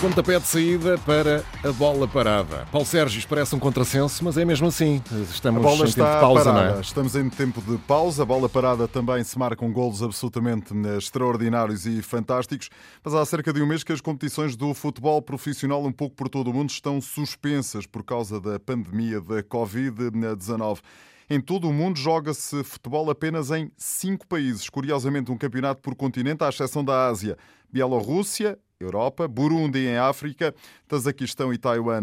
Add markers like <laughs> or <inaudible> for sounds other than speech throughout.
Pontapé de saída para a bola parada. Paulo Sérgio parece um contrassenso, mas é mesmo assim. Estamos a bola em está tempo de pausa, parada. não é? Estamos em tempo de pausa. A bola parada também se marcam golos absolutamente eh, extraordinários e fantásticos. Mas há cerca de um mês que as competições do futebol profissional, um pouco por todo o mundo, estão suspensas por causa da pandemia da Covid-19. Em todo o mundo joga-se futebol apenas em cinco países. Curiosamente, um campeonato por continente, à exceção da Ásia. Bielorrússia, Europa, Burundi em África, Tazaquistão e Taiwan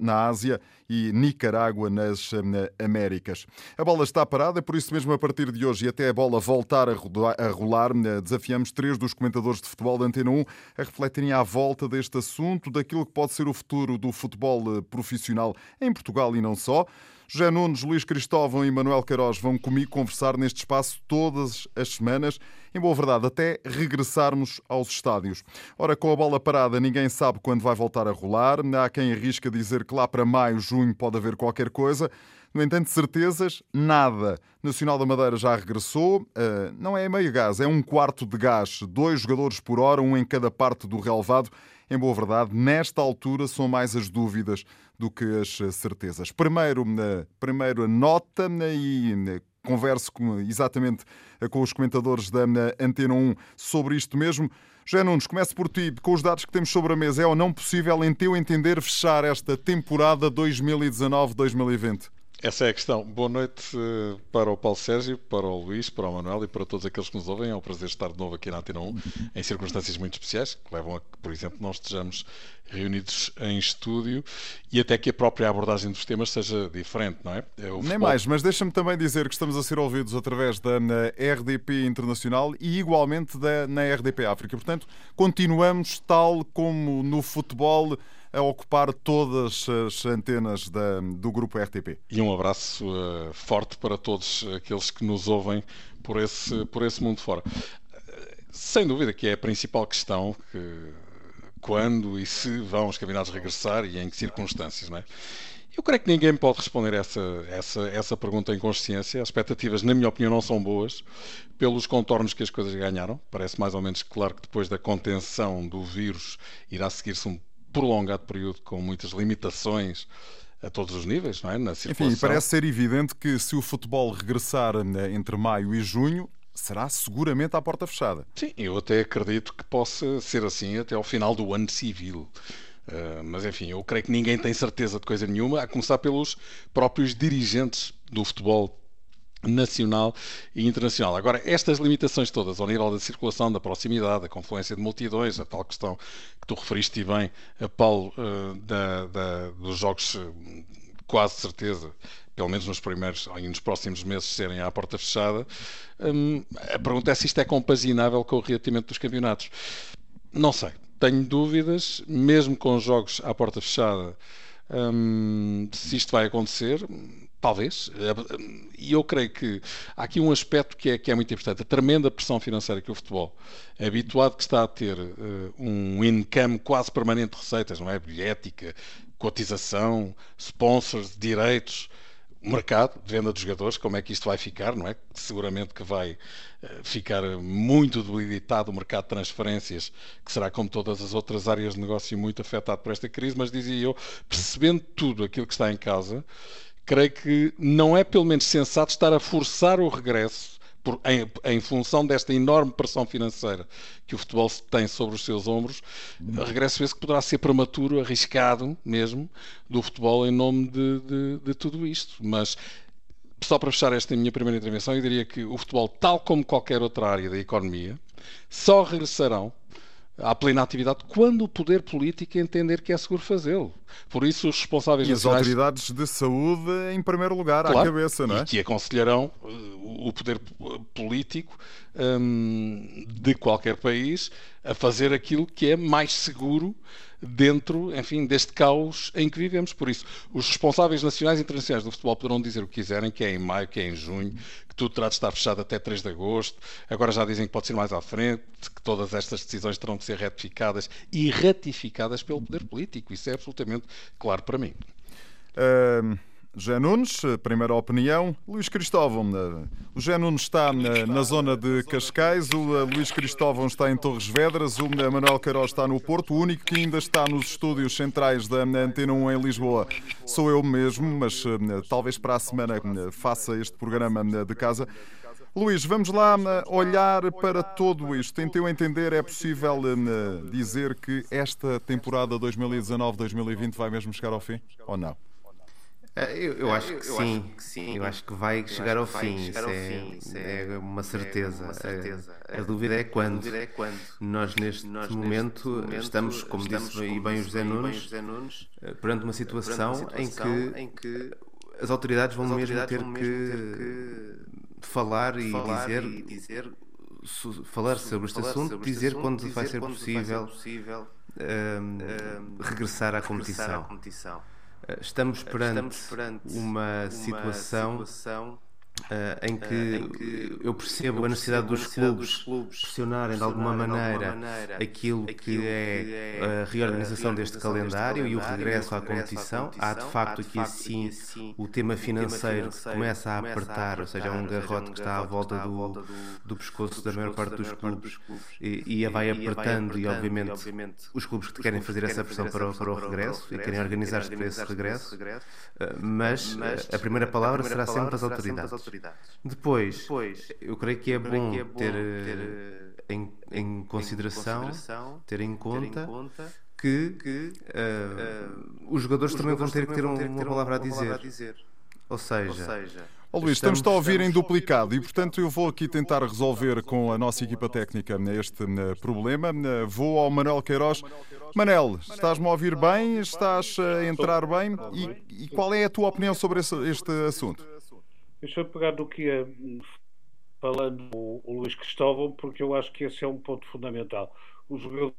na Ásia e Nicarágua nas Américas. A bola está parada, por isso mesmo a partir de hoje e até a bola voltar a rolar, desafiamos três dos comentadores de futebol da Antena 1 a refletirem à volta deste assunto, daquilo que pode ser o futuro do futebol profissional em Portugal e não só. José Nunes, Luís Cristóvão e Manuel Queiroz vão comigo conversar neste espaço todas as semanas, em boa verdade, até regressarmos aos estádios. Ora, com a bola parada, ninguém sabe quando vai voltar a rolar. Há quem arrisca dizer que lá para maio, junho pode haver qualquer coisa. No entanto, certezas, nada. Nacional da Madeira já regressou. Uh, não é meio gás, é um quarto de gás. Dois jogadores por hora, um em cada parte do relevado. Em boa verdade, nesta altura são mais as dúvidas do que as certezas. Primeiro, primeiro a nota e converso com, exatamente com os comentadores da Antena 1 sobre isto mesmo. José Nunes, começo por ti. Com os dados que temos sobre a mesa, é ou não possível, em teu entender, fechar esta temporada 2019-2020? Essa é a questão. Boa noite eh, para o Paulo Sérgio, para o Luís, para o Manuel e para todos aqueles que nos ouvem. É um prazer estar de novo aqui na Antena 1, em circunstâncias muito especiais, que levam a que, por exemplo, nós estejamos reunidos em estúdio e até que a própria abordagem dos temas seja diferente, não é? é futebol... Nem mais, mas deixa-me também dizer que estamos a ser ouvidos através da RDP Internacional e igualmente da, na RDP África. Portanto, continuamos tal como no futebol a ocupar todas as antenas da, do grupo RTP. E um abraço uh, forte para todos aqueles que nos ouvem por esse, por esse mundo fora. Sem dúvida que é a principal questão que quando e se vão os campeonatos regressar e em que circunstâncias, não é? Eu creio que ninguém pode responder essa, essa, essa pergunta em consciência. As expectativas, na minha opinião, não são boas pelos contornos que as coisas ganharam. Parece mais ou menos claro que depois da contenção do vírus irá seguir-se um prolongado período com muitas limitações a todos os níveis, não é? Na circulação. Enfim, parece ser evidente que se o futebol regressar né, entre maio e junho, será seguramente à porta fechada. Sim, eu até acredito que possa ser assim até ao final do ano civil. Uh, mas enfim, eu creio que ninguém tem certeza de coisa nenhuma, a começar pelos próprios dirigentes do futebol nacional e internacional. Agora, estas limitações todas, ao nível da circulação, da proximidade, da confluência de multidões, a tal questão que tu referiste bem, a Paulo, uh, da, da, dos jogos, quase certeza, pelo menos nos primeiros e nos próximos meses, serem à porta fechada, a pergunta é se isto é compaginável com o reatimento dos campeonatos. Não sei. Tenho dúvidas, mesmo com jogos à porta fechada, se isto vai acontecer Talvez. E eu creio que há aqui um aspecto que é, que é muito importante. A tremenda pressão financeira que o futebol, habituado que está a ter uh, um income quase permanente de receitas, não é? Bilhética, cotização, sponsors, direitos, mercado de venda dos jogadores, como é que isto vai ficar, não é? Seguramente que vai uh, ficar muito debilitado o mercado de transferências, que será como todas as outras áreas de negócio muito afetado por esta crise, mas dizia eu, percebendo tudo aquilo que está em casa, creio que não é pelo menos sensato estar a forçar o regresso por, em, em, função desta enorme pressão financeira que o futebol tem sobre os seus ombros, regresso esse que poderá ser prematuro, arriscado mesmo, do futebol em nome de, de, de tudo isto. Mas só para fechar esta minha primeira intervenção, eu diria que o futebol, tal como qualquer outra área da economia, só regressarão à plena atividade quando o poder político entender que é seguro fazê-lo. Por isso, os responsáveis e nacionais... as autoridades de saúde, em primeiro lugar, claro, à cabeça, não é? E que aconselharão uh, o poder político um, de qualquer país a fazer aquilo que é mais seguro dentro, enfim, deste caos em que vivemos. Por isso, os responsáveis nacionais e internacionais do futebol poderão dizer o que quiserem, que é em maio, que é em junho, tudo terá de estar fechado até 3 de agosto. Agora já dizem que pode ser mais à frente, que todas estas decisões terão de ser retificadas e ratificadas pelo poder político. Isso é absolutamente claro para mim. Jé Nunes, primeira opinião. Luís Cristóvão, o Jé Nunes está na zona de Cascais, o Luís Cristóvão está em Torres Vedras, o Manuel Queiroz está no Porto, o único que ainda está nos estúdios centrais da Antena 1 em Lisboa sou eu mesmo, mas talvez para a semana faça este programa de casa. Luís, vamos lá olhar para tudo isto. Em teu entender, é possível dizer que esta temporada 2019-2020 vai mesmo chegar ao fim ou não? É, eu, eu, acho, que, eu sim. acho que sim. Eu acho que vai chegar, ao, fim. Chegar ao é, fim. Isso é, é uma certeza. É uma certeza. A, a, dúvida é quando. Dúvida é quando. Nós, neste, Nós, momento, neste momento, estamos, como estamos, disse como bem o José Nunes, Nunes, eh, perante uma situação, perante uma situação em, que em, que as autoridades vão, as autoridades mesmo, ter, vão mesmo ter que, falar, e, falar dizer, e dizer falar sobre este assunto, sobre dizer, assunto, quando, dizer vai ser quando possível, vai ser possível um, um, regressar à competição. À competição. Estamos perante, Estamos perante uma, uma situação, situação Uh, em, que uh, em, que eu percebo a necessidade, dos, clubes dos clubes pressionarem de alguma maneira, maneira aquilo, aquilo que, é, é a reorganização deste calendário, calendário e o regresso à competição. Há de facto aqui assim o tema financeiro que começa a apertar, ou seja, é um garrote que está à volta do, do pescoço da maior parte dos clubes. e, e vai apertando, e obviamente os clubes que querem fazer essa pressão para, para o regresso e querem organizar-se para esse regresso, mas a primeira palavra será sempre das autoridades autoridades. Depois, Depois eu creio que é, bom, que é bom ter, ter eh, em, em, consideração, em, consideração, ter em conta, ter em conta que, que uh, os jogadores os também vão ter que ter, uma, ter uma, palavra, uma palavra, a dizer. Ou seja, Ou seja Oh, Luís, estamos, estamos a ouvir em duplicado e, portanto, eu vou aqui tentar resolver com a nossa equipa técnica este problema. Vou ao Manuel Queiroz. Manel, estás-me a ouvir bem? Estás a entrar bem? E, e qual é a tua opinião sobre este assunto? Deixa eu pegar do que ia falando o, o Luís Cristóvão, porque eu acho que esse é um ponto fundamental. Os jogadores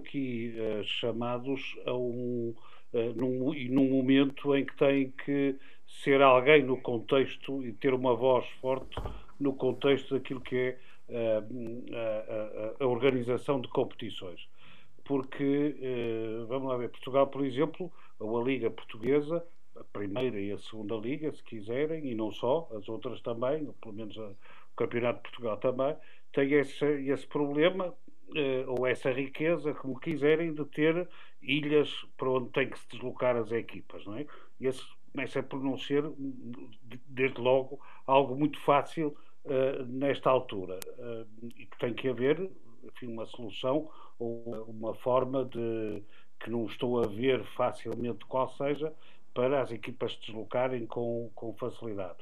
aqui uh, chamados a um, uh, num, num momento em que têm que ser alguém no contexto e ter uma voz forte no contexto daquilo que é uh, a, a, a, organização de competições. Porque, vamos lá ver, Portugal, por exemplo, ou a Liga Portuguesa, a primeira e a segunda liga, se quiserem, e não só, as outras também, pelo menos a, o Campeonato de Portugal também, tem esse, esse problema, eh, ou essa riqueza, como quiserem, de ter ilhas para onde tem que se deslocar as equipas, não é? E esse começa por não ser, desde logo, algo muito fácil uh, nesta altura. Uh, e que tem que haver, enfim, uma solução ou uma forma de que não estou a ver facilmente qual seja, para as equipas se deslocarem com, com facilidade.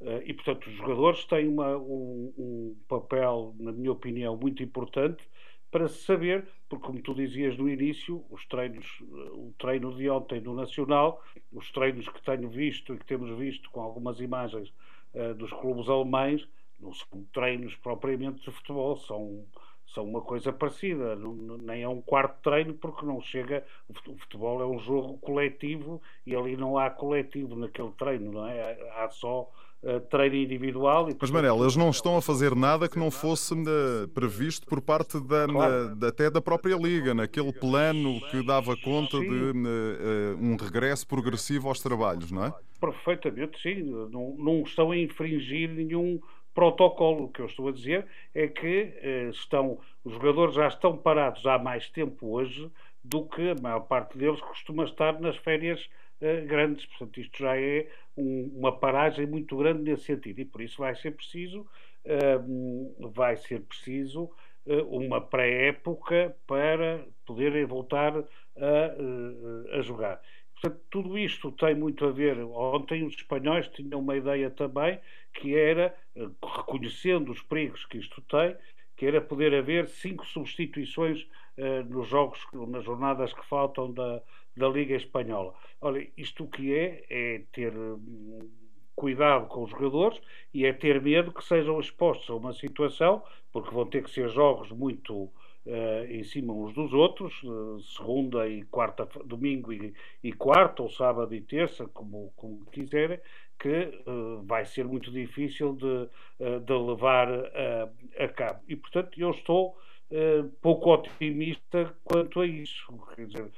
Uh, e, portanto, os jogadores têm uma, um, um, papel, na minha opinião, muito importante para se saber, porque, como tu dizias no início, os treinos, o treino de ontem no Nacional, os treinos que tenho visto e que temos visto com algumas imagens uh, dos clubes alemães, não são treinos propriamente de futebol, são são uma coisa parecida, não, nem é um quarto treino porque não chega. O futebol é um jogo coletivo e ali não há coletivo naquele treino, não é? Há só uh, treino individual. E, Mas Manel, eles não estão a fazer nada que não fosse uh, previsto por parte da, claro. na, até da própria Liga, naquele plano que dava conta sim. de uh, um regresso progressivo aos trabalhos, não é? Perfeitamente, sim. Não, não estão a infringir nenhum protocolo. O que eu estou a dizer é que eh, estão, os jogadores já estão parados há mais tempo hoje do que a maior parte deles costuma estar nas férias eh, grandes. Portanto, isto já é um, uma paragem muito grande nesse sentido e por isso vai ser preciso, eh, vai ser preciso eh, uma pré-época para poderem voltar a, eh, a jogar. Portanto, tudo isto tem muito a ver. Ontem os espanhóis tinham uma ideia também que era, eh, reconhecendo os perigos que isto tem, que era poder haver cinco substituições uh, nos jogos, nas jornadas que faltam da, da Liga Espanhola. Olha, isto o que é, é ter hum, cuidado com os jogadores e é ter medo que sejam expostos a uma situação, porque vão ter que ser jogos muito uh, em cima uns dos outros, uh, segunda e quarta, domingo e, e, quarta, ou sábado e terça, como, como quiserem, que uh, vai ser muito difícil de, de levar a cabo. E, portanto, eu estou pouco otimista quanto a isso. Dizer,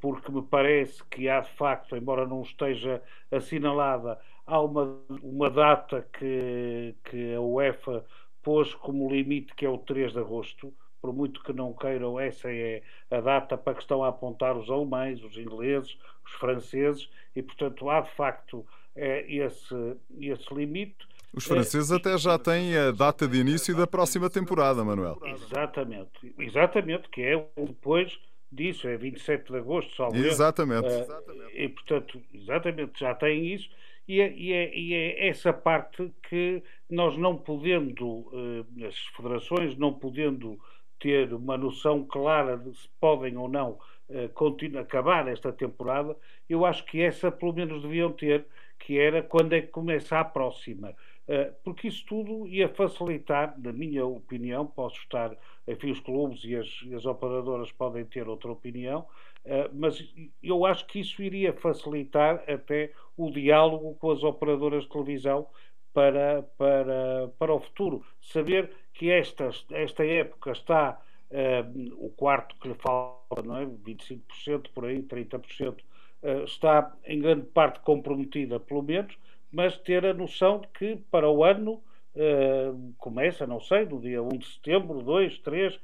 porque me parece que há de facto, embora não esteja assinalada, há uma, uma data que, que a UEFA pôs como limite, que é o 3 de agosto. Por muito que não queiram, essa é a data para que estão a apontar os alemães, os ingleses, os franceses, e portanto há de facto é, esse, esse limite. Os franceses é, até já têm a data de início da próxima temporada, Manuel. Exatamente, exatamente, que é depois disso, é 27 de agosto, salvo Exatamente. Uh, e portanto, exatamente, já têm isso. E é, e, é, e é, essa parte que nós não podendo, uh, as federações não podendo ter uma noção clara de se podem ou não uh, acabar esta temporada, eu acho que essa pelo menos deviam ter, que era quando é que começa a próxima. Uh, porque isso tudo ia facilitar, na minha opinião, posso estar, enfim, os clubes e as, as operadoras podem ter outra opinião, uh, mas eu acho que isso iria facilitar até o diálogo com as operadoras de televisão para, para, para o futuro. Saber que esta, esta época está uh, o quarto que lhe falta, não é? 25% por aí, 30%, uh, está em grande parte comprometida, pelo menos, mas ter a noção de que para o ano uh, começa, não sei, no dia 1 de setembro, 2, 3,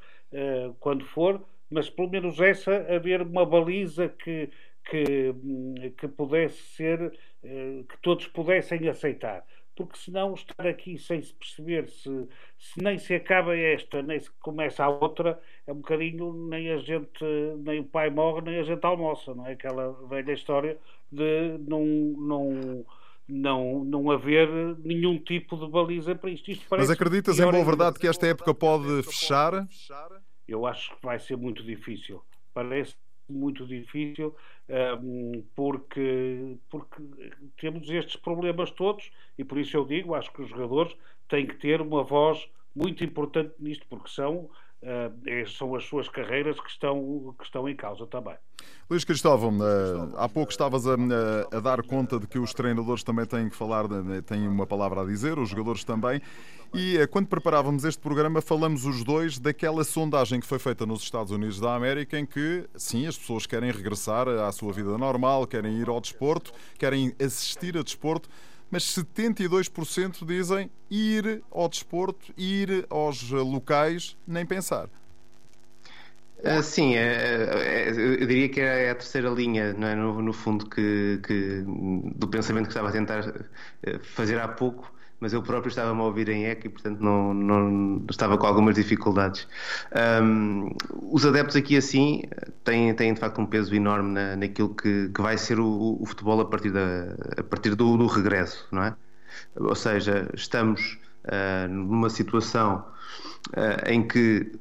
quando for, mas pelo menos essa haver uma baliza que, que, que pudesse ser, que todos pudessem aceitar porque senão estar aqui sem se perceber se, se nem se acaba esta, nem se começa a outra, é um bocadinho nem a gente, nem o pai morre, nem a gente almoça, não é? Aquela velha história de não, não, não, não haver nenhum tipo de baliza para isto. isto Mas acreditas em boa verdade que esta época pode fechar? Eu acho que vai ser muito difícil. Parece muito difícil porque, porque temos estes problemas todos e por isso eu digo, acho que os jogadores têm que ter uma voz muito importante nisto, porque são Uh, são as suas carreiras que estão, que estão em causa também. Luís Cristóvão, uh, há pouco estavas a, a, dar conta de que os treinadores também têm que falar, têm uma palavra a dizer, os jogadores também. E uh, quando preparávamos este programa, falamos os dois daquela sondagem que foi feita nos Estados Unidos da América, em que, sim, as pessoas querem regressar à sua vida normal, querem ir ao desporto, querem assistir a desporto mas 72% dizem ir ao desporto, ir aos locais, nem pensar. Uh, sim, é, é, eu diria que é a terceira linha, é? no, no fundo, que, que, do pensamento que estava a tentar eh, fazer há pouco, mas eu próprio estava-me a ouvir em eco e, portanto, não, não estava com algumas dificuldades. Um, os adeptos aqui, assim, têm, têm de facto um peso enorme na, naquilo que, que vai ser o, o, futebol a partir, da, a partir do, do, regresso, não é? Ou seja, estamos uh, numa situação uh, em que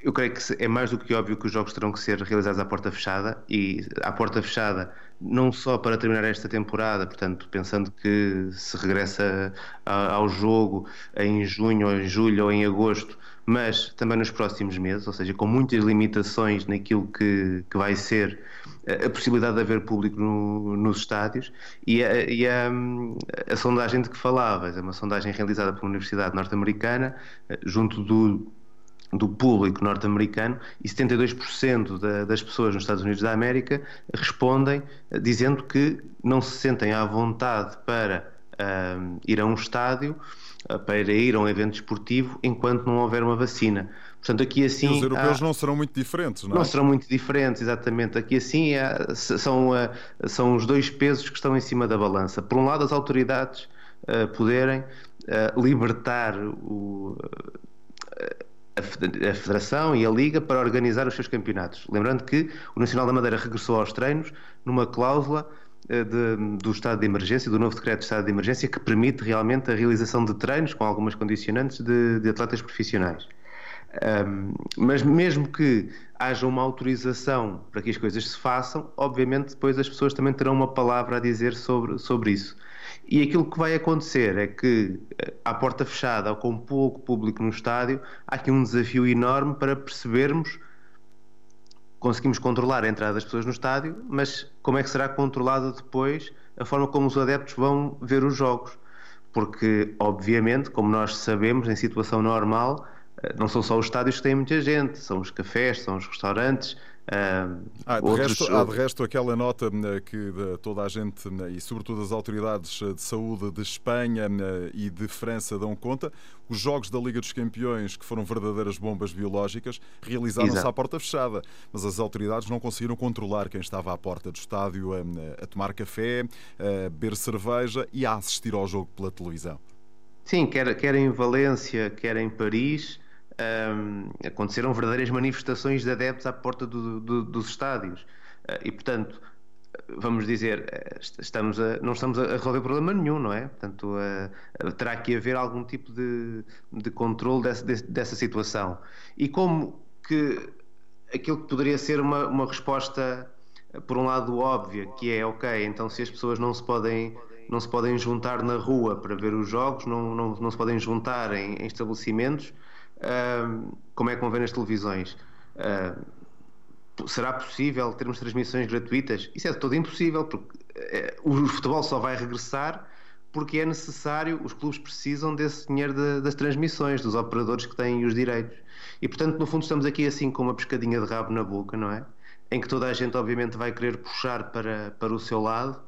eu creio que é mais do que óbvio que os jogos terão que ser realizados à porta fechada e à porta fechada não só para terminar esta temporada, portanto, pensando que se regressa ao jogo em junho ou em julho ou em agosto, mas também nos próximos meses, ou seja, com muitas limitações naquilo que, que vai ser a possibilidade de haver público no, nos estádios e, a, e a, a, sondagem de que falavas, é uma sondagem realizada pela Universidade Norte-Americana junto do do público norte-americano e 72% da, das pessoas nos Estados Unidos da América respondem eh, dizendo que não se sentem à vontade para uh, ir a um estádio, uh, para ir a um evento esportivo, enquanto não houver uma vacina. Portanto, aqui assim. E os europeus há... não serão muito diferentes, não é? Não serão muito diferentes, exatamente. Aqui assim há... são, uh, são os dois pesos que estão em cima da balança. Por um lado, as autoridades poderem libertar o a Federação e a Liga para organizar os seus campeonatos. Lembrando que o Nacional da Madeira regressou aos treinos numa cláusula eh, de, do estado de emergência, do novo decreto de estado de emergência, que permite realmente a realização de treinos com algumas condicionantes de, de atletas profissionais. Um, mas mesmo que haja uma autorização para que as coisas se façam, obviamente depois as pessoas também terão uma palavra a dizer sobre, sobre isso. E aquilo que vai acontecer é que, eh, à porta fechada ou com pouco público no estádio, há aqui um desafio enorme para percebermos. Conseguimos controlar a entrada das pessoas no estádio, mas como é que será controlada depois a forma como os adeptos vão ver os jogos? Porque, obviamente, como nós sabemos, em situação normal, não são só os estádios que têm muita gente, são os cafés, são os restaurantes, Uh, ah, de, outros... resto, há de resto aquela nota né, que toda a gente né, e sobretudo as autoridades de saúde de Espanha né, e de França dão conta, os jogos da Liga dos Campeões, que foram verdadeiras bombas biológicas, realizaram-se à porta fechada, mas as autoridades não conseguiram controlar quem estava à porta do estádio a, a tomar café, a beber cerveja e a assistir ao jogo pela televisão. Sim, quer, quer em Valência, quer em Paris, um, aconteceram verdadeiras manifestações de adeptos à porta do, do, dos estádios. Uh, e, portanto, vamos dizer, eh, estamos a, não estamos a resolver problema nenhum, não é? Portanto, uh, terá que haver algum tipo de, de controle dessa, dessa situação. E como que aquilo que poderia ser uma, uma resposta, por um lado, óbvia, que é, ok, então se as pessoas não se podem não se podem juntar na rua para ver os jogos, não, não, não se podem juntar em, em estabelecimentos, como é que vão ver nas televisões. Será possível termos transmissões gratuitas? Isso é todo impossível, porque uh, o futebol só vai regressar porque é necessário, os clubes precisam desse dinheiro de, das transmissões, dos operadores que têm os direitos. E portanto, no fundo, estamos aqui assim com uma pescadinha de rabo na boca, não é? Em que toda a gente, obviamente, vai querer puxar para, para o seu lado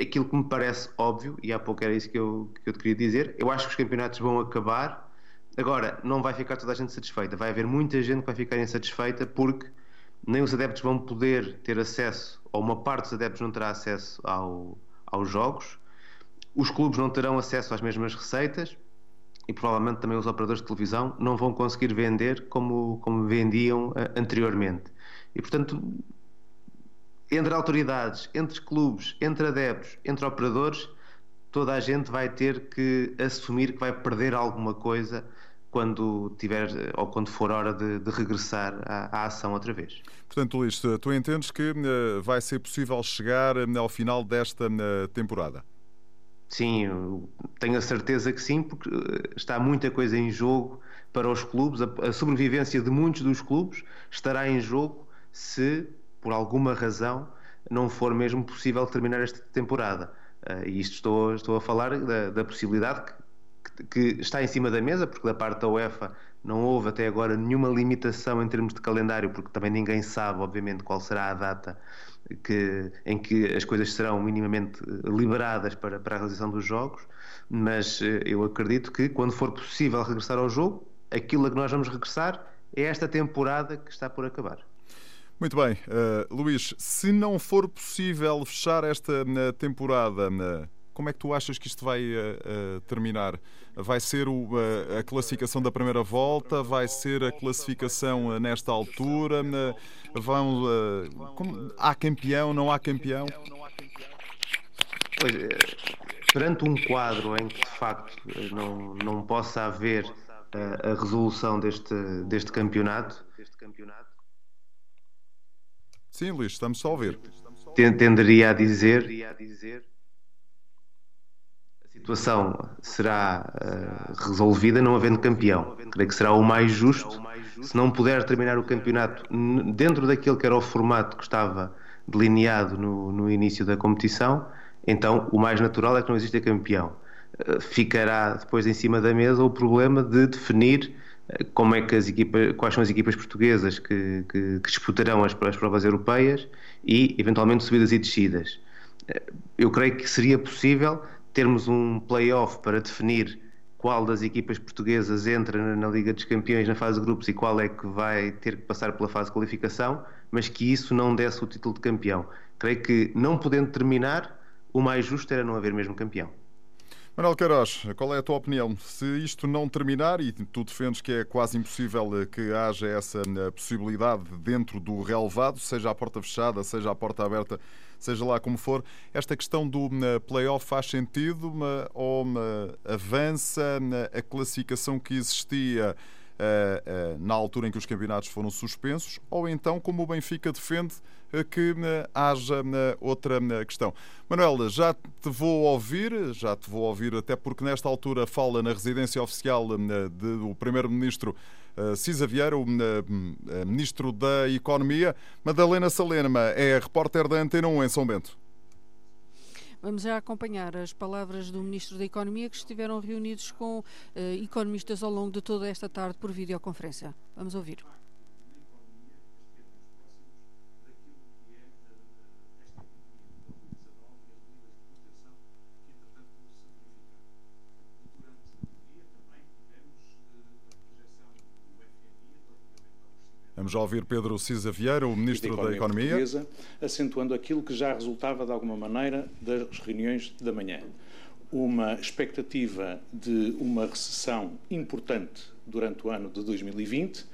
aquilo que me parece óbvio, e há pouco era isso que eu, que eu te queria dizer. Eu acho que os campeonatos vão acabar Agora, não vai ficar toda a gente satisfeita. Vai haver muita gente que vai ficar insatisfeita porque nem os adeptos vão poder ter acesso, ou uma parte dos adeptos não terá acesso ao, aos jogos, os clubes não terão acesso às mesmas receitas e provavelmente também os operadores de televisão não vão conseguir vender como, como vendiam uh, anteriormente. E portanto, entre autoridades, entre clubes, entre adeptos, entre operadores, toda a gente vai ter que assumir que vai perder alguma coisa quando tiver ou quando for hora de, de regressar à, à, ação outra vez. Portanto, Luís, tu entendes que uh, vai ser possível chegar ao final desta temporada? Sim, tenho a certeza que sim, porque está muita coisa em jogo para os clubes. A, a sobrevivência de muitos dos clubes estará em jogo se, por alguma razão, não for mesmo possível terminar esta temporada. e isto estou, estou a falar da, da possibilidade que que está em cima da mesa, porque da parte da UEFA não houve até agora nenhuma limitação em termos de calendário, porque também ninguém sabe, obviamente, qual será a data que, em que as coisas serão minimamente liberadas para, para a realização dos jogos. Mas eh, eu acredito que, quando for possível regressar ao jogo, aquilo a que nós vamos regressar é esta temporada que está por acabar. Muito bem, uh, Luís, se não for possível fechar esta temporada, como é que tu achas que isto vai uh, terminar? Vai ser o, uh, a classificação da primeira volta? Vai ser a classificação nesta altura? vão, como, há campeão? Não há campeão? Pois, perante um quadro em que de facto não, não possa haver a resolução deste, deste campeonato. Sim, Luís, estamos só a ouvir. Tenderia a dizer situação será uh, resolvida não havendo campeão. Creio que será o mais justo. Se não puder terminar o campeonato dentro daquele que era o formato que estava delineado no, no início da competição, então o mais natural é que não exista campeão. Uh, ficará depois em cima da mesa o problema de definir uh, como é que as equipas, quais são as equipas portuguesas que, que, que disputarão as, as provas europeias e eventualmente subidas e descidas. Eu creio que seria possível termos um play-off para definir qual das equipas portuguesas entra na Liga dos Campeões na fase de grupos e qual é que vai ter que passar pela fase de qualificação, mas que isso não desse o título de campeão. Creio que, não podendo terminar, o mais justo era não haver mesmo campeão. Manuel Queiroz, qual é a tua opinião? Se isto não terminar, e tu defendes que é quase impossível que haja essa eh, possibilidade dentro do relevado, seja a porta fechada, seja a porta aberta, seja lá como for, esta questão do uh, play-off faz sentido ou avança a classificação que existia na altura em que os campeonatos foram suspensos, ou então, como o Benfica defende, que haja outra questão. Manuel, já te vou ouvir, já te vou ouvir, até porque nesta altura fala na residência oficial do Primeiro-Ministro Cisa Vieira, o Ministro da Economia. Madalena Salema é repórter da Antena 1 em São Bento. Vamos já acompanhar as palavras do Ministro da Economia que estiveram reunidos com uh, economistas ao longo de toda esta tarde por videoconferência. Vamos ouvir. Vamos já ouvir Pedro Cisa Vieira, o Ministro da Economia, da Economia. acentuando aquilo que já resultava de alguma maneira das reuniões da manhã. Uma expectativa de uma recessão importante durante o ano de 2020,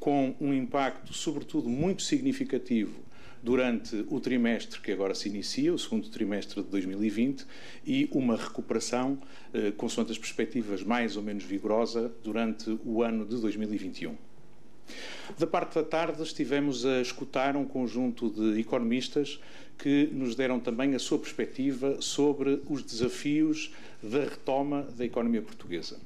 com um impacto, sobretudo, muito significativo durante o trimestre que agora se inicia, o segundo trimestre de 2020, e uma recuperação, eh, consoante as perspectivas mais ou menos vigorosa, durante o ano de 2021. Da parte da tarde estivemos a escutar um conjunto de economistas que nos deram também a sua perspectiva sobre os desafios da retoma da economia portuguesa.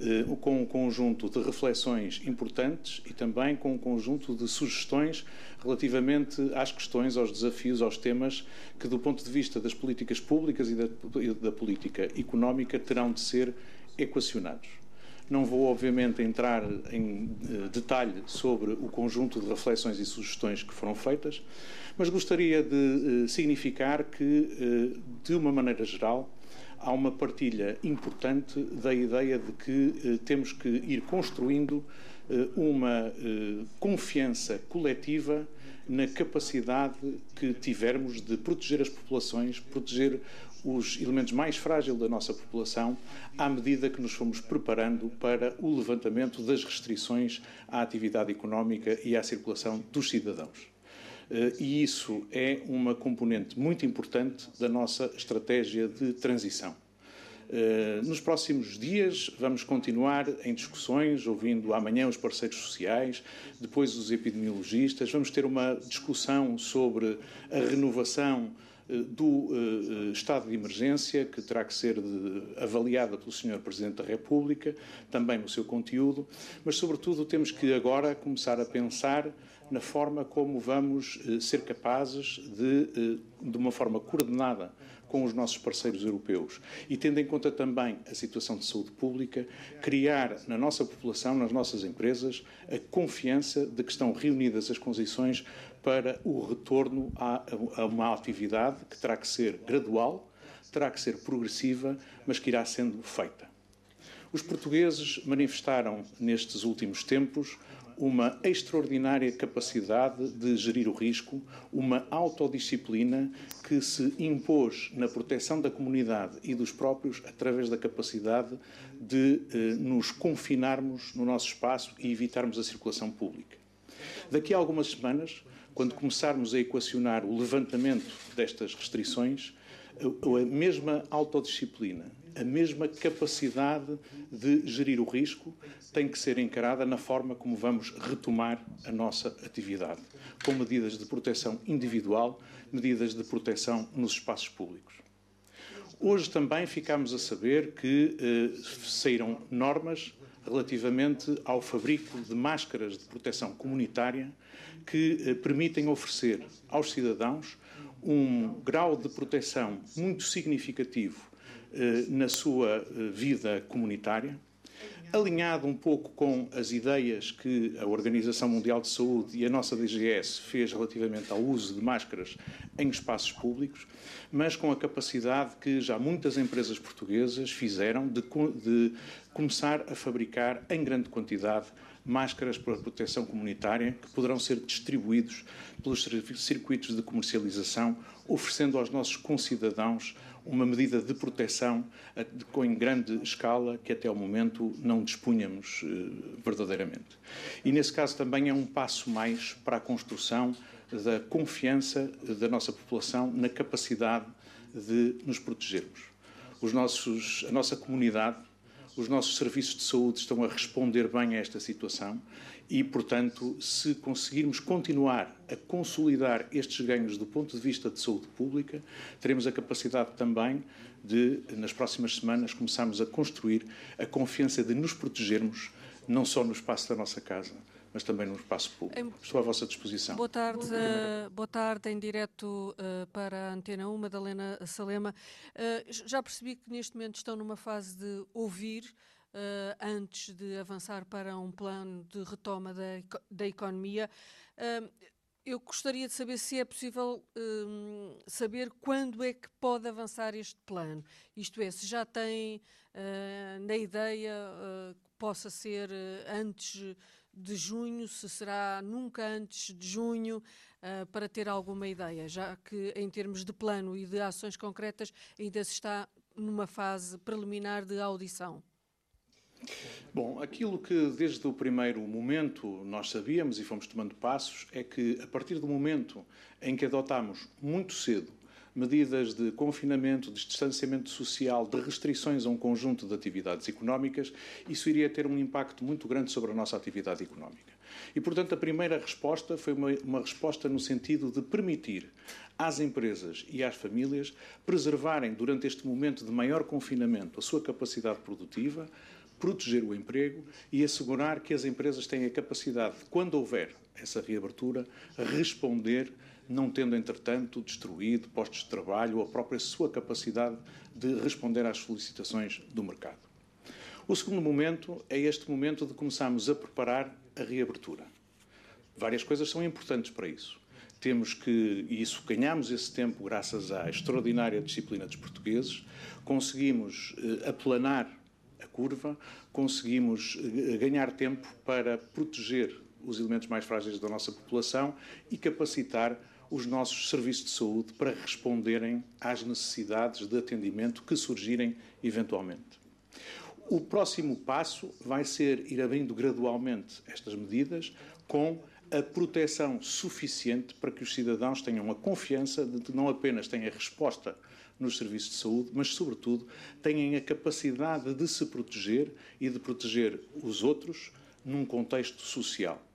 Eh, com um conjunto de reflexões importantes e também com um conjunto de sugestões relativamente às questões, aos desafios, aos temas que, do ponto de vista das políticas públicas e da, da política económica, terão de ser equacionados. Não vou, obviamente, entrar em eh, detalhe sobre o conjunto de reflexões e sugestões que foram feitas, mas gostaria de eh, significar que, eh, de uma maneira geral, há uma partilha importante da ideia de que temos que ir construindo uma confiança coletiva na capacidade que tivermos de proteger as populações, proteger os elementos mais frágeis da nossa população à medida que nos fomos preparando para o levantamento das restrições à atividade económica e à circulação dos cidadãos. Eh, e isso é uma componente muito importante da nossa estratégia de transição. Eh, nos próximos dias vamos continuar em discussões, ouvindo amanhã os parceiros sociais, depois os epidemiologistas. Vamos ter uma discussão sobre a renovação do eh, eh, estado de emergência, que terá que ser avaliada pelo Sr. Presidente da República, também no seu conteúdo, mas, sobretudo, temos que agora começar a pensar na forma como vamos ser capazes de, de uma forma coordenada, com os nossos parceiros europeus e tendo em conta também a situação de saúde pública, criar na nossa população, nas nossas empresas, a confiança de que estão reunidas as condições para o retorno a, a uma atividade que terá que ser gradual, terá que ser progressiva, mas que irá sendo feita. Os portugueses manifestaram nestes últimos tempos uma extraordinária capacidade de gerir o risco, uma autodisciplina que se impôs na proteção da comunidade e dos próprios através da capacidade de eh, nos confinarmos no nosso espaço e evitarmos a circulação pública. Daqui a algumas semanas, quando começarmos a equacionar o levantamento destas restrições, a mesma autodisciplina, a mesma capacidade de gerir o risco tem que ser encarada na forma como vamos retomar a nossa atividade, com medidas de proteção individual, medidas de proteção nos espaços públicos. Hoje também ficamos a saber que eh, saíram normas relativamente ao fabrico de máscaras de proteção comunitária que eh, permitem oferecer aos cidadãos um grau de proteção muito significativo eh, na sua eh, vida comunitária, alinhado um pouco com as ideias que a Organização Mundial de Saúde e a nossa DGS fez relativamente ao uso de máscaras em espaços públicos, mas com a capacidade que já muitas empresas portuguesas fizeram de, de começar a fabricar em grande quantidade máscaras para proteção comunitária que poderão ser distribuídos pelos circuitos de comercialização, oferecendo aos nossos concidadãos uma medida de proteção em grande escala que até ao momento não dispunhamos eh, verdadeiramente. E nesse caso também é um passo mais para a construção da confiança da nossa população na capacidade de nos protegermos. Os nossos, a nossa comunidade os nossos serviços de saúde estão a responder bem a esta situação e, portanto, se conseguirmos continuar a consolidar estes ganhos do ponto de vista de saúde pública, teremos a capacidade também de, nas próximas semanas, começarmos a construir a confiança de nos protegermos, não só no espaço da nossa casa, mas também no espaço público. Estou à vossa disposição. Boa tarde, uh, boa tarde em direto uh, para a Antena 1, Madalena Salema. Uh, já percebi que neste momento estão numa fase de ouvir antes de avançar para um plano de retoma da, da economia. Eu gostaria de saber se é possível um, saber quando é que pode avançar este plano. Isto é, se já tem uh, na ideia uh, que possa ser uh, antes de junho, se será nunca antes de junho, para ter alguma ideia, já que em termos de plano e de ações concretas ainda se está numa fase preliminar de audição. Bom, aquilo que desde o primeiro momento nós sabíamos e fomos tomando passos é que a partir do momento em que adotámos muito cedo medidas de confinamento, de distanciamento social, de restrições a um conjunto de atividades económicas, isso iria ter um impacto muito grande sobre a nossa atividade económica. E, portanto, a primeira resposta foi uma, uma resposta no sentido de permitir às empresas e às famílias preservarem, durante este momento de maior confinamento, a sua capacidade produtiva, proteger o emprego e assegurar que as empresas têm a capacidade, quando houver essa reabertura, responder, não tendo, entretanto, destruído postos de trabalho ou a própria sua capacidade de responder às solicitações do mercado. O segundo momento é este momento de começarmos a preparar a reabertura. Várias coisas são importantes para isso. Temos que, e isso ganhamos esse tempo graças à extraordinária disciplina dos portugueses, conseguimos eh, aplanar curva, conseguimos eh, ganhar tempo para proteger os elementos mais frágeis da nossa população e capacitar os nossos serviços de saúde para responderem às necessidades de atendimento que surgirem eventualmente. O próximo passo vai ser ir abrindo gradualmente estas medidas com a proteção suficiente para que os cidadãos tenham a confiança de que não apenas têm a resposta nos serviços de saúde, mas, sobretudo, têm a capacidade de se proteger e de proteger os outros num contexto social.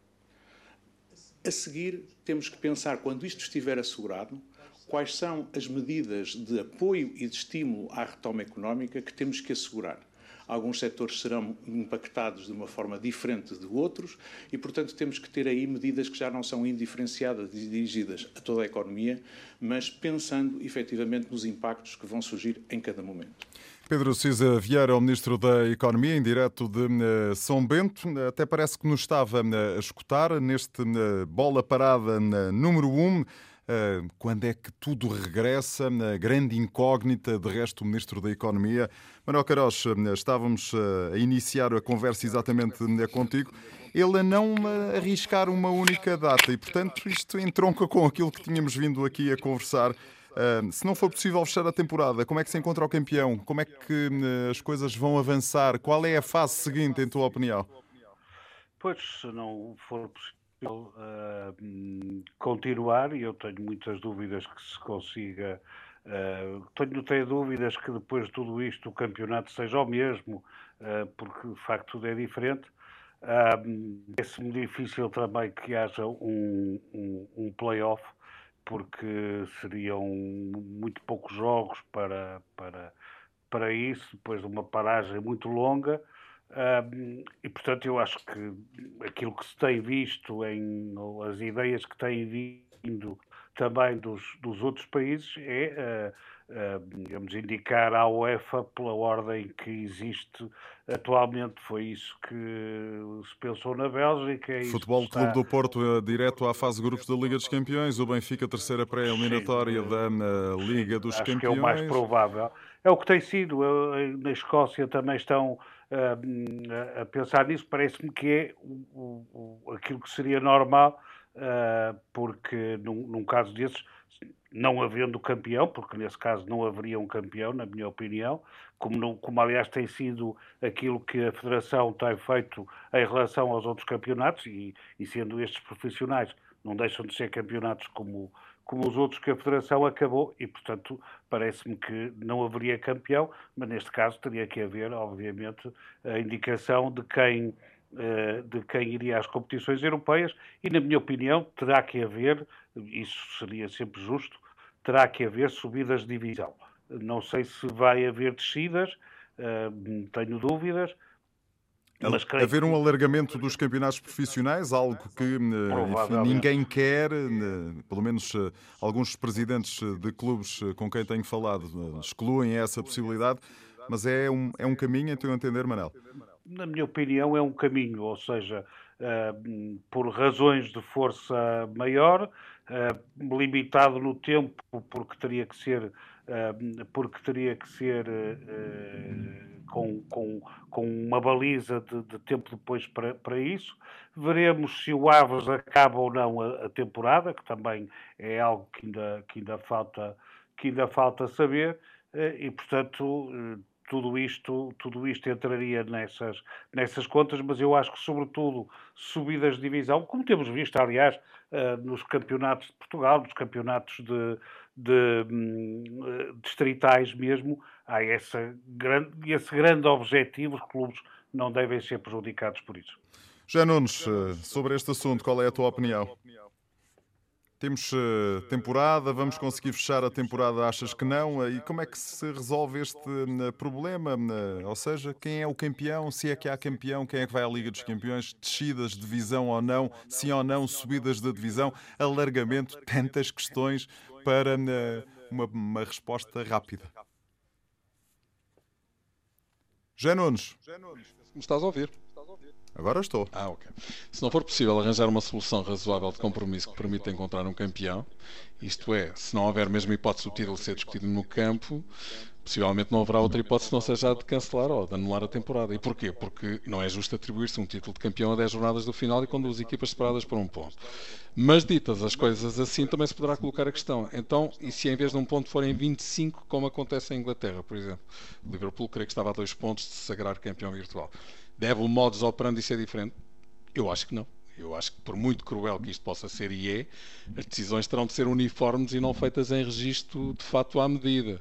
A seguir, temos que pensar, quando isto estiver assegurado, quais são as medidas de apoio e de estímulo à retoma económica que temos que assegurar. Alguns setores serão impactados de uma forma diferente de outros e, portanto, temos que ter aí medidas que já não são indiferenciadas e dirigidas a toda a economia, mas pensando efetivamente nos impactos que vão surgir em cada momento. Pedro Cisa Vieira, o Ministro da Economia, em direto de uh, São Bento, até parece que nos estava uh, a escutar neste uh, bola parada número 1. Um. Quando é que tudo regressa? A grande incógnita, de resto, o Ministro da Economia. Manuel ah, estávamos a iniciar a conversa exatamente contigo. Ele a não arriscar uma única data e, portanto, isto entronca com aquilo que tínhamos vindo aqui a conversar. Se não for possível fechar a temporada, como é que se encontra o campeão? Como é que as coisas vão avançar? Qual é a fase seguinte, em tua opinião? Pois, se não for possível uh, continuar e eu tenho muitas dúvidas que se consiga. Uh, tenho, tenho dúvidas que depois de tudo isto o campeonato seja o mesmo, uh, porque de facto tudo é diferente. Uh, É-me difícil também que haja um, um, um play-off, porque seriam muito poucos jogos para, para, para isso, depois de uma paragem muito longa. E portanto eu acho que aquilo que se tem visto em as ideias que têm vindo também dos, dos outros países é uh, uh, digamos, indicar à UEFA pela ordem que existe atualmente. Foi isso que se pensou na Bélgica. É Futebol está... Clube do Porto é direto à fase de grupos da Liga dos Campeões, o Benfica terceira pré-eliminatória da Liga dos acho Campeões. Que é o mais provável. É o que tem sido. Na Escócia também estão a pensar nisso, parece-me que é aquilo que seria normal, porque num, num, caso desses, não havendo campeão, porque nesse caso não haveria um campeão, na minha opinião, como, não, como aliás tem sido aquilo que a Federação tem feito em relação aos outros campeonatos, e, e sendo estes profissionais não deixam de ser campeonatos como como os outros que a Federação acabou e, portanto, parece-me que não haveria campeão, mas neste caso teria que haver, obviamente, a indicação de quem, de quem iria às competições europeias e, na minha opinião, terá que haver, isso seria sempre justo, terá que haver subidas de divisão. Não sei se vai haver descidas, eh, tenho dúvidas, Mas haver um alargamento dos campeonatos profissionais, algo que enfim, ninguém quer, pelo menos alguns presidentes de clubes com quem tenho falado excluem essa possibilidade, mas é um, é um caminho, então entender, Manel? Na minha opinião, é um caminho, ou seja, uh, por razões de força maior, uh, limitado no tempo, porque teria que ser, uh, porque teria que ser com, com, com uma baliza de, de, tempo depois para, para isso. Veremos se o Aves acaba ou não a, a temporada, que também é algo que ainda, que ainda, falta, que ainda falta saber, e portanto tudo isto, tudo isto entraria nessas, nessas contas, mas eu acho que, sobretudo, subidas de divisão, como temos visto, aliás, uh, nos campeonatos de Portugal, nos campeonatos de, de um, distritais mesmo, há essa grande, esse grande objetivo, os clubes não devem ser prejudicados por isso. Já Nunes, eh, sobre este assunto, qual é a tua opinião? Temos uh, temporada, vamos conseguir fechar a temporada, achas que não? E como é que se resolve este uh, problema? Uh, ou seja, quem é o campeão? Se é que há campeão, quem é que vai à Liga dos Campeões? Descidas de divisão ou não? Sim ou não? Subidas de divisão? Alargamento? Tantas questões para uma, uma, resposta rápida. Jé Nunes. Me estás a ouvir? Agora estou. Ah, ok. Se não for possível arranjar uma solução razoável de compromisso que permita encontrar um campeão, isto é, se não houver mesmo hipótese do título ser discutido no campo, possivelmente não haverá outra hipótese não seja a de cancelar ou de anular a temporada. E porquê? Porque não é justo atribuir-se um título de campeão a 10 jornadas do final e com duas equipas separadas por um ponto. Mas ditas as coisas assim, também se poderá colocar a questão. Então, e se em vez de um ponto forem 25, como acontece em Inglaterra, por exemplo? O Liverpool creio que estava a dois pontos de se sagrar campeão virtual. Deve o modus operandi ser diferente? Eu acho que não. Eu acho que, por muito cruel que isto possa ser e é, as decisões terão de ser uniformes e não feitas em registro de fato à medida.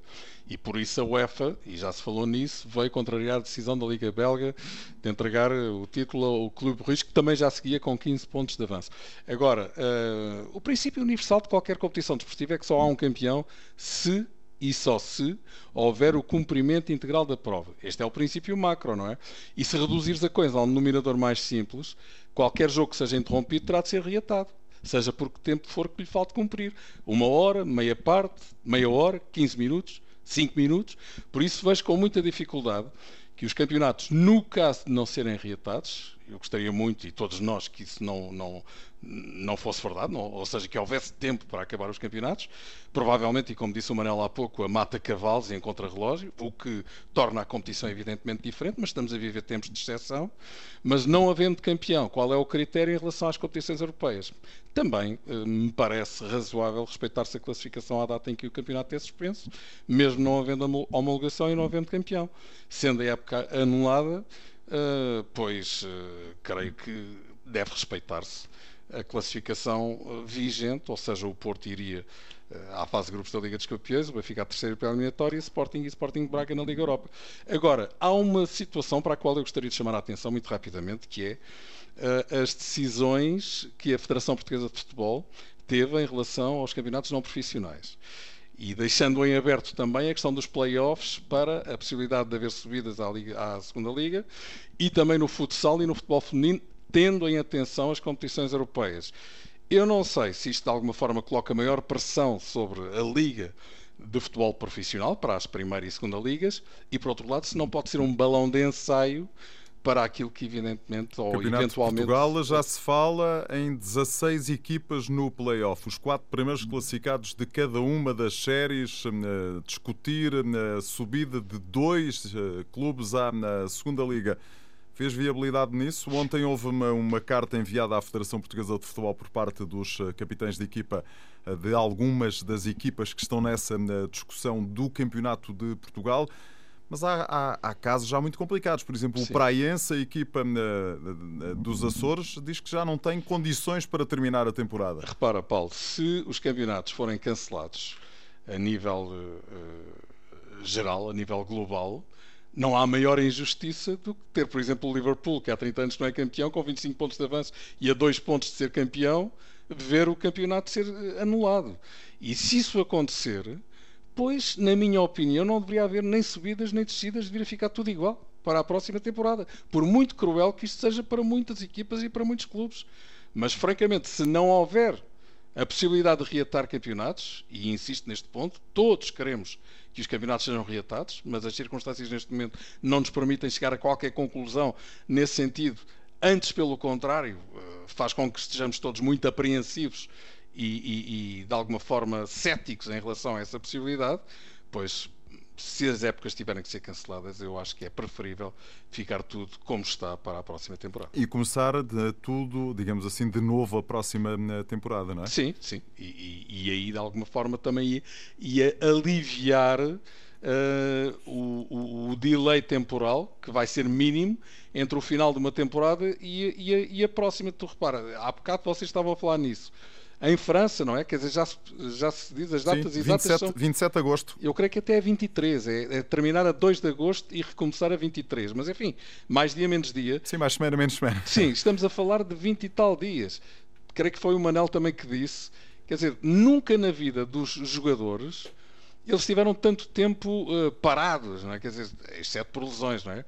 E por isso a UEFA, e já se falou nisso, veio contrariar a decisão da Liga Belga de entregar o título ao Clube Risco, que também já seguia com 15 pontos de avanço. Agora, uh, o princípio universal de qualquer competição desportiva é que só há um campeão se e só se houver o cumprimento integral da prova. Este é o princípio macro, não é? E se reduzires a coisa a um denominador mais simples, qualquer jogo que seja interrompido terá de ser reatado. Seja por que tempo for que lhe falte cumprir. Uma hora, meia parte, meia hora, 15 minutos, 5 minutos. Por isso vejo com muita dificuldade que os campeonatos, no caso de não serem reatados, eu gostaria muito, e todos nós, que isso não, não, não fosse verdade, não, ou seja, que houvesse tempo para acabar os campeonatos, provavelmente, e como disse o Manel há pouco, a mata cavalos em contrarrelógio, o que torna a competição evidentemente diferente, mas estamos a viver tempos de exceção. Mas não havendo campeão, qual é o critério em relação às competições europeias? Também eh, me parece razoável respeitar-se a classificação à data em que o campeonato é suspenso, mesmo não havendo homologação e não havendo campeão. Sendo a época anulada, uh, pois uh, creio que deve respeitar-se a classificação eh, vigente, ou seja, o Porto iria eh, à fase de grupos da Liga dos Campeões, o Benfica à terceira pela eliminatória, Sporting e Sporting Braga na Liga Europa. Agora, há uma situação para a qual eu gostaria de chamar a atenção muito rapidamente, que é uh, as decisões que a Federação Portuguesa de Futebol teve em relação aos campeonatos não profissionais. E deixando em aberto também a questão dos playoffs para a possibilidade de haver subidas à, Liga, à segunda Liga e também no futsal e no futebol feminino tendo em atenção as competições europeias. Eu não sei se isto de alguma forma coloca maior pressão sobre a Liga de futebol profissional para as primeira e segunda ligas e por outro lado se não pode ser um balão de ensaio para aquilo que evidentemente ou Campeonato eventualmente de Portugal já se fala em 16 equipas no play-off, os quatro primeiros classificados de cada uma das séries, uh, discutir a subida de dois uh, clubes à na segunda liga. Fez viabilidade nisso? Ontem houve uma, uma, carta enviada à Federação Portuguesa de Futebol por parte dos eh, capitães de equipa eh, de algumas das equipas que estão nessa eh, discussão do Campeonato de Portugal. Mas há, há, há casos já muito complicados. Por exemplo, Sim. o Praense, a equipa dos Açores, diz que já não tem condições para terminar a temporada. Repara, Paulo, se os campeonatos forem cancelados a nível uh, geral, a nível global, não há maior injustiça do que ter, por exemplo, o Liverpool, que há 30 anos não é campeão, com 25 pontos de avanço e a 2 pontos de ser campeão, ver o campeonato ser eh, anulado. E se isso acontecer, pois, na minha opinião, não deveria haver nem subidas nem descidas, deveria ficar tudo igual. para a próxima temporada. Por muito cruel que isto seja para muitas equipas e para muitos clubes. Mas, francamente, se não houver a possibilidade de reatar campeonatos, e insisto neste ponto, todos queremos que os campeonatos sejam reatados, mas as circunstâncias neste momento não nos permitem chegar a qualquer conclusão nesse sentido. Antes, pelo contrário, eh, faz com que estejamos todos muito apreensivos e, e, e de alguma forma céticos em relação a essa possibilidade, pois se as épocas tiverem que ser canceladas, eu acho que é preferível ficar tudo como está para a próxima temporada. E começar de tudo, digamos assim, de novo a próxima eh, temporada, não é? Sim, sim. E, e, e aí, de alguma forma, também ia, ia aliviar uh, o, o, o, delay temporal, que vai ser mínimo, entre o final de uma temporada e, e, a, a próxima. Tu repara, há bocado vocês estavam a falar nisso em França, não é? Quer dizer, já se, já se diz as datas Sim, exatas 27, são... 27 de agosto. Eu creio que até é 23, é, é, terminar a 2 de agosto e recomeçar a 23. Mas enfim, mais dia, menos dia. Sim, mais semana, menos semana. Sim, estamos a falar de 20 e tal dias. Creio que foi o Manel também que disse. Quer dizer, nunca na vida dos jogadores eles tiveram tanto tempo uh, parados, não é? Quer dizer, exceto por lesões, não é?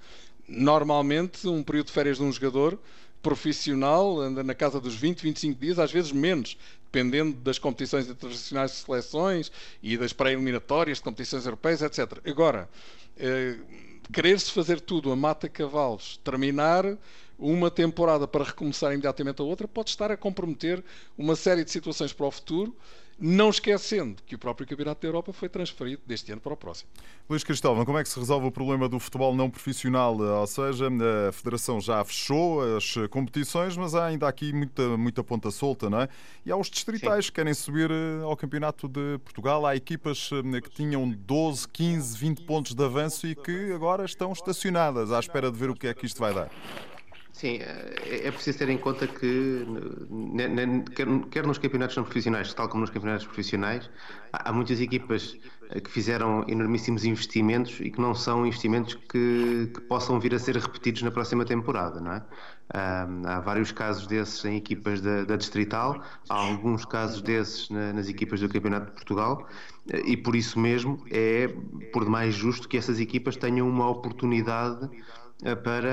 Normalmente, um período de férias de um jogador profissional anda na casa dos 20, 25 dias, às vezes menos, dependendo das competições internacionais de seleções e das pré-eliminatórias de competições europeias, etc. Agora, eh, querer-se fazer tudo a mata-cavalos, terminar uma temporada para recomeçar imediatamente a outra, pode estar a comprometer uma série de situações para o futuro não esquecendo que o próprio Campeonato da Europa foi transferido deste ano para o próximo. Luís Cristóvão, como é que se resolve o problema do futebol não profissional? Ou seja, a Federação já fechou as competições, mas há ainda aqui muita, muita ponta solta, não é? E há os distritais Sim. que querem subir eh, ao Campeonato de Portugal. Há equipas eh, que tinham 12, 15, 20 pontos de avanço e que agora estão estacionadas à espera de ver o que é que isto vai dar. Sim, é, é preciso ter em conta que, quer nos campeonatos não profissionais, tal como nos campeonatos profissionais, há muitas equipas eh, que fizeram enormíssimos investimentos e que não são investimentos que, que possam vir a ser repetidos na próxima temporada, não é? há vários casos desses em equipas da, da Distrital, há alguns casos desses na, nas equipas do Campeonato de Portugal eh, e por isso mesmo é por demais justo que essas equipas tenham uma oportunidade para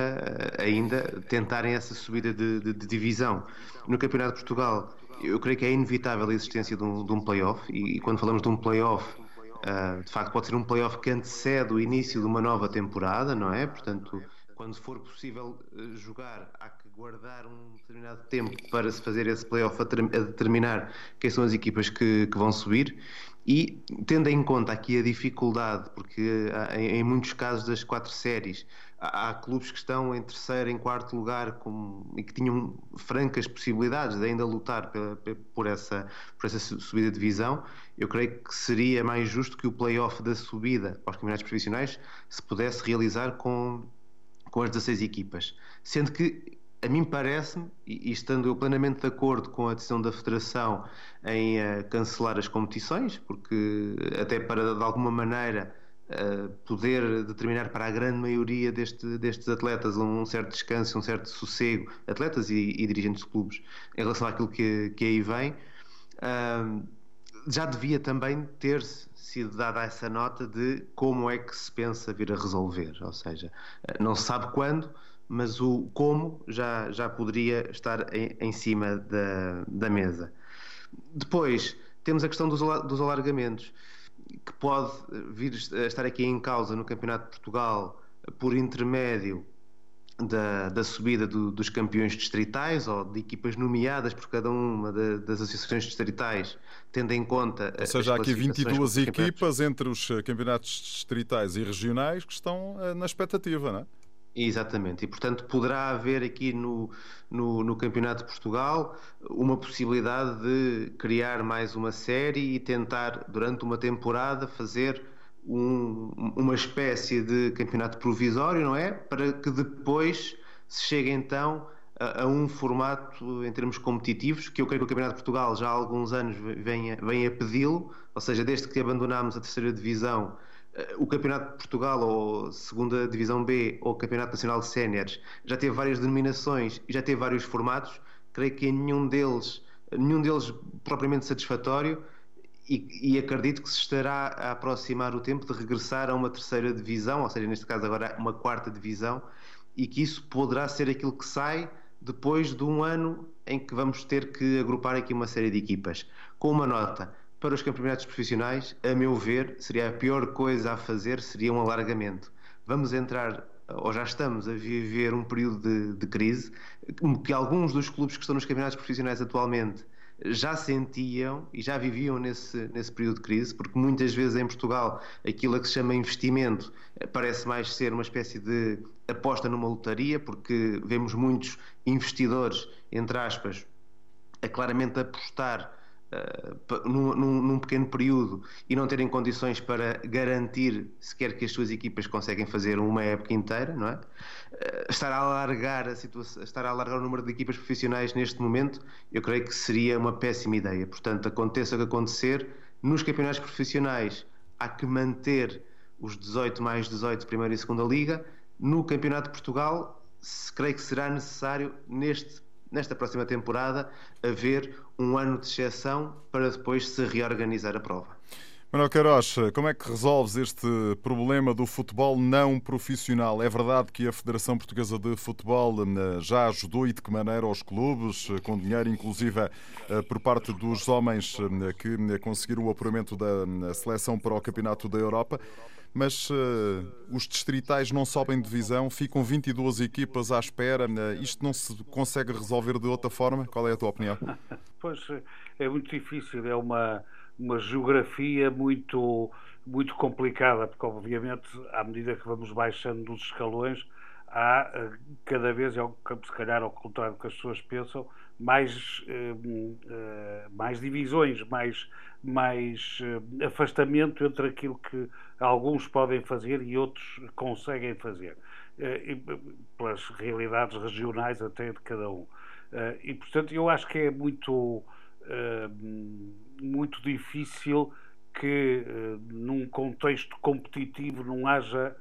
eh, ainda tentarem essa subida de, de, de, divisão. No Campeonato de Portugal, eu creio que é inevitável a existência de um, de um play-off, e, e, quando falamos de um play-off, uh, de facto pode ser um play-off que antecede o início de uma nova temporada, não é? Portanto, quando for possível jogar, há que guardar um determinado tempo para se fazer esse play-off a, a, determinar quem são as equipas que, que vão subir. E tendo em conta aqui a dificuldade, porque em muitos casos das quatro séries há, clubes que estão em terceiro, em quarto lugar com, e que tinham francas possibilidades de ainda lutar por, por, essa, por essa subida de divisão. Eu creio que seria mais justo que o play-off da subida aos campeonatos profissionais se pudesse realizar com, com as 16 equipas. Sendo que a mim parece-me, e estando eu plenamente de acordo com a decisão da Federação em uh, cancelar as competições, porque até para de alguma maneira poder determinar para a grande maioria deste, destes atletas um certo descanso, um certo sossego, atletas e, e dirigentes de clubes, em relação àquilo que, que aí vem, uh, já devia também ter sido dada essa nota de como é que se pensa vir a resolver, ou seja, não se sabe quando, mas o como já, já poderia estar em, em cima da, da mesa. Depois, temos a questão dos, dos alargamentos que pode vir a estar aqui em causa no Campeonato de Portugal por intermédio da, da subida do, dos campeões distritais ou de equipas nomeadas por cada uma de, das associações distritais, tendo em conta. Ou seja, há aqui 22 equipas entre os campeonatos distritais e regionais que estão eh, na expectativa, não é? Exatamente, e portanto poderá haver aqui no, no, no, Campeonato de Portugal uma possibilidade de criar mais uma série e tentar, durante uma temporada, fazer um, uma espécie de campeonato provisório, não é? Para que depois se chegue então a, a um formato em termos competitivos, que eu creio que o Campeonato de Portugal já há alguns anos vem a, vem a pedi-lo, ou seja, desde que abandonámos a terceira divisão o Campeonato de Portugal, ou Segunda Divisão B, ou Campeonato Nacional Séniores, já teve várias denominações e já teve vários formatos. Creio que nenhum deles, nenhum deles propriamente satisfatório. e, e, acredito que se estará a aproximar o tempo de regressar a uma terceira divisão, ou seja, neste caso agora uma quarta divisão, e que isso poderá ser aquilo que sai depois de um ano em que vamos ter que agrupar aqui uma série de equipas. Com uma nota, para os campeonatos profissionais, a meu ver, seria a pior coisa a fazer, seria um alargamento. Vamos entrar, ou já estamos a viver um período de, de crise, que alguns dos clubes que estão nos campeonatos profissionais atualmente já sentiam e já viviam nesse, nesse período de crise, porque muitas vezes em Portugal aquilo a que se chama investimento parece mais ser uma espécie de aposta numa lotaria, porque vemos muitos investidores, entre aspas, a claramente apostar uh, num, num, pequeno período e não terem condições para garantir sequer que as suas equipas conseguem fazer uma época inteira, não é? Uh, estar a alargar a situação, estar a alargar o número de equipas profissionais neste momento, eu creio que seria uma péssima ideia. Portanto, aconteça o que acontecer, nos campeonatos profissionais há que manter os 18 mais 18 primeira e segunda liga. No Campeonato de Portugal, creio que será necessário neste nesta próxima temporada, haver um ano de exceção para depois se reorganizar a prova. Manuel Queiroz, como é que resolves este problema do futebol não profissional? É verdade que a Federação Portuguesa de Futebol eh, já ajudou e de que maneira aos clubes, eh, com dinheiro inclusive eh, por parte dos homens que conseguiram o apuramento da seleção para o Campeonato da Europa mas os distritais não sobem divisão, ficam 22 equipas à espera. Isto não se consegue resolver de outra forma? Qual é a tua opinião? <laughs> Pois é muito difícil, é uma, uma geografia muito, muito complicada, porque obviamente à medida que vamos baixando dos escalões, há eh, cada vez, é se calhar ao contrário do que as pessoas pensam, mais, uh, mais divisões, mais, mais uh, afastamento entre aquilo que alguns podem fazer e outros conseguem fazer, pelas realidades regionais até de cada um. e, portanto, eu acho que é muito, muito difícil que, num contexto competitivo, não haja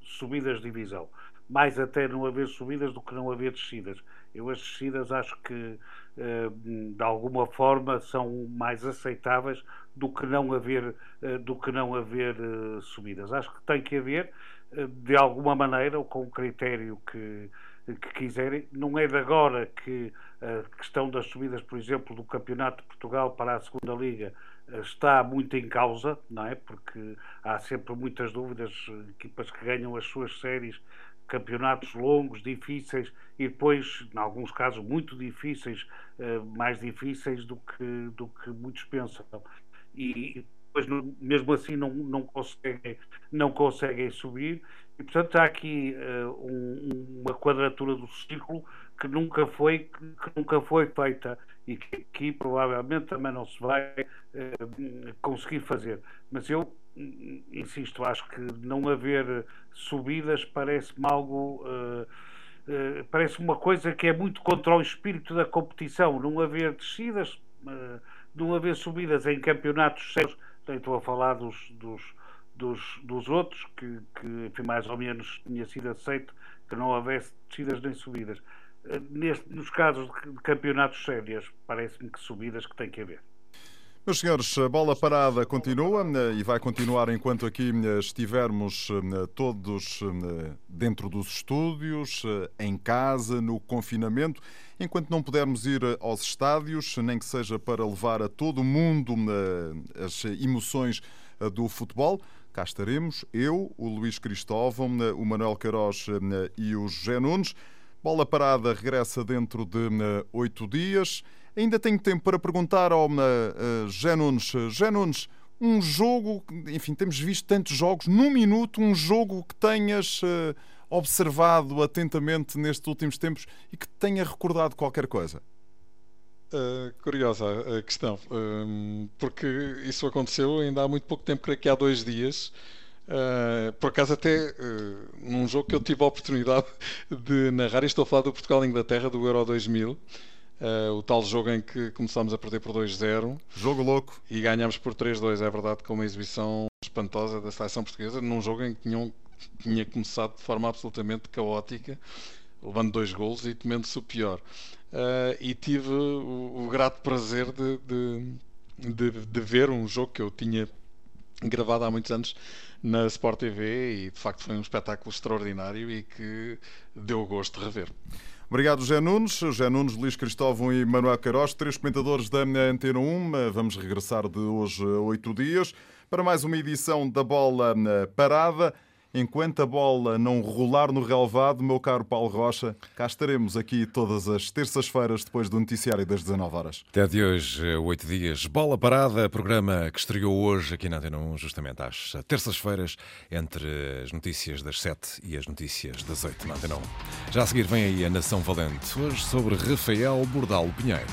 subidas de divisão. Mais até não haver subidas do que não haver descidas eu as descidas acho que eh, de alguma forma são mais aceitáveis do que não haver eh, do que não haver eh, subidas. Acho que tem que haver de alguma maneira ou com o critério que que quiserem. Não é de agora que a questão das subidas, por exemplo, do Campeonato de Portugal para a Segunda Liga está muito em causa, não é? Porque há sempre muitas dúvidas, equipas que ganham as suas séries campeonatos longos, difíceis e depois, em alguns casos, muito difíceis, eh, mais difíceis do que, do que muitos pensam. E depois, mesmo assim, não, não, conseguem, não conseguem subir. E, portanto, há aqui uh, um, uma quadratura do círculo que nunca foi, que nunca foi feita e que provavelmente também não se vai uh, conseguir fazer. Mas eu insisto, acho que não haver subidas parece-me algo. Uh, uh, parece uma coisa que é muito contra o espírito da competição. Não haver descidas, não haver subidas em campeonatos sérios. Estou a falar dos, dos, dos, dos outros, que, que enfim, mais ou menos tinha sido aceito que não houvesse descidas nem subidas. Neste, nos casos de campeonatos sérios, parece-me que subidas que tem que haver. Meus senhores, a bola parada continua eh, e vai continuar enquanto aqui eh, estivermos eh, todos dentro dos estúdios, em casa, no confinamento, enquanto não pudermos ir aos estádios, nem que seja para levar a todo mundo as emoções do futebol. Cá estaremos, eu, o Luís Cristóvão, o Manuel Queiroz e o José Nunes. Bola parada regressa dentro de oito dias. Ainda tenho tempo para perguntar ao uh, Jé Nunes. Jé Nunes, um jogo, enfim, temos visto tantos jogos, num minuto, um jogo que tenhas uh, observado atentamente nestes últimos tempos e que tenha recordado qualquer coisa? Uh, curiosa a questão, uh, porque isso aconteceu ainda há muito pouco tempo, creio que há dois dias. Uh, por acaso, até num jogo que eu tive a oportunidade <laughs> de narrar, e estou a falar do Portugal-Inglaterra do Euro 2000. Uh, o tal jogo em que começámos a perder por 2-0. Jogo louco. E ganhámos por 3-2, é verdade, com uma exibição espantosa da seleção portuguesa, num jogo em que tinham, tinha começado de forma absolutamente caótica, levando dois golos e temendo-se o pior. Uh, e tive o, o, grato prazer de, de, de, de ver um jogo que eu tinha gravado há muitos anos na Sport TV e de facto foi um espetáculo extraordinário e que deu gosto de rever. Obrigado, Jé Nunes. Jé Nunes, Luís Cristóvão e Manuel Queiroz, três comentadores da Antena 1. Vamos regressar de hoje a oito dias para mais uma edição da Bola Parada. Enquanto a bola não rolar no relevado, meu caro Paulo Rocha, cá estaremos aqui todas as terças-feiras depois do noticiário das 19 horas. Até de hoje, oito dias, Bola Parada, programa que estreou hoje aqui na Antena 1, justamente às terças-feiras, entre as notícias das 7 e as notícias das 8 na Antena 1. Já a seguir vem aí a Nação Valente, hoje sobre Rafael Bordal Pinheiro.